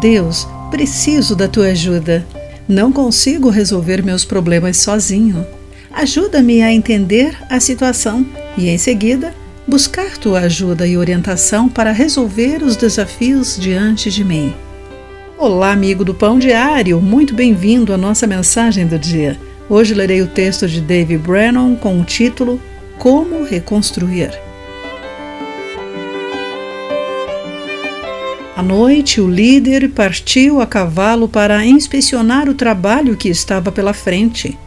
Deus, preciso da tua ajuda. Não consigo resolver meus problemas sozinho. Ajuda-me a entender a situação e, em seguida, buscar tua ajuda e orientação para resolver os desafios diante de mim. Olá, amigo do Pão Diário, muito bem-vindo à nossa mensagem do dia. Hoje lerei o texto de Dave Brennan com o título Como Reconstruir. À noite, o líder partiu a cavalo para inspecionar o trabalho que estava pela frente.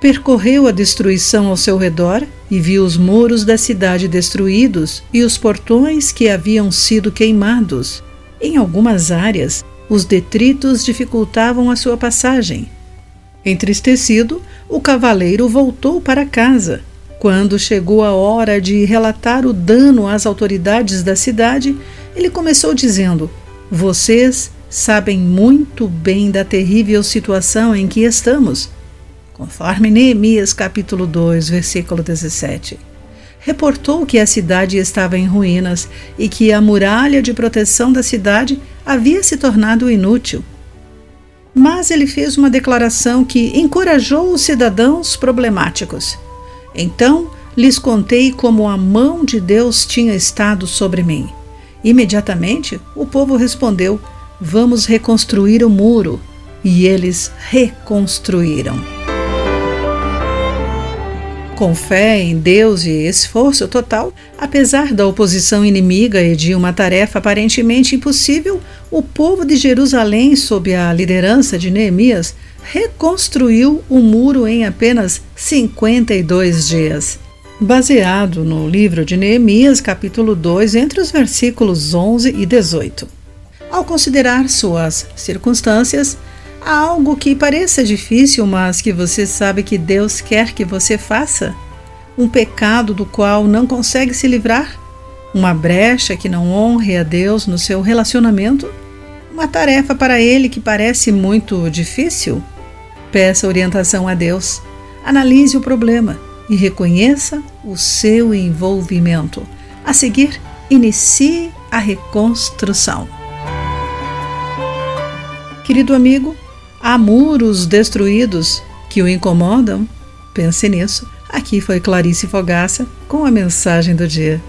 Percorreu a destruição ao seu redor e viu os muros da cidade destruídos e os portões que haviam sido queimados. Em algumas áreas, os detritos dificultavam a sua passagem. Entristecido, o cavaleiro voltou para casa. Quando chegou a hora de relatar o dano às autoridades da cidade, ele começou dizendo: Vocês sabem muito bem da terrível situação em que estamos. Conforme Neemias capítulo 2, versículo 17. Reportou que a cidade estava em ruínas e que a muralha de proteção da cidade havia se tornado inútil. Mas ele fez uma declaração que encorajou os cidadãos problemáticos. Então lhes contei como a mão de Deus tinha estado sobre mim Imediatamente o povo respondeu: Vamos reconstruir o muro. E eles reconstruíram. Com fé em Deus e esforço total, apesar da oposição inimiga e de uma tarefa aparentemente impossível, o povo de Jerusalém, sob a liderança de Neemias, reconstruiu o muro em apenas 52 dias baseado no livro de Neemias, capítulo 2, entre os versículos 11 e 18. Ao considerar suas circunstâncias, algo que pareça difícil, mas que você sabe que Deus quer que você faça? Um pecado do qual não consegue se livrar? Uma brecha que não honre a Deus no seu relacionamento? Uma tarefa para ele que parece muito difícil? Peça orientação a Deus. Analise o problema e reconheça o seu envolvimento. A seguir, inicie a reconstrução. Querido amigo, há muros destruídos que o incomodam? Pense nisso. Aqui foi Clarice Fogaça com a mensagem do dia.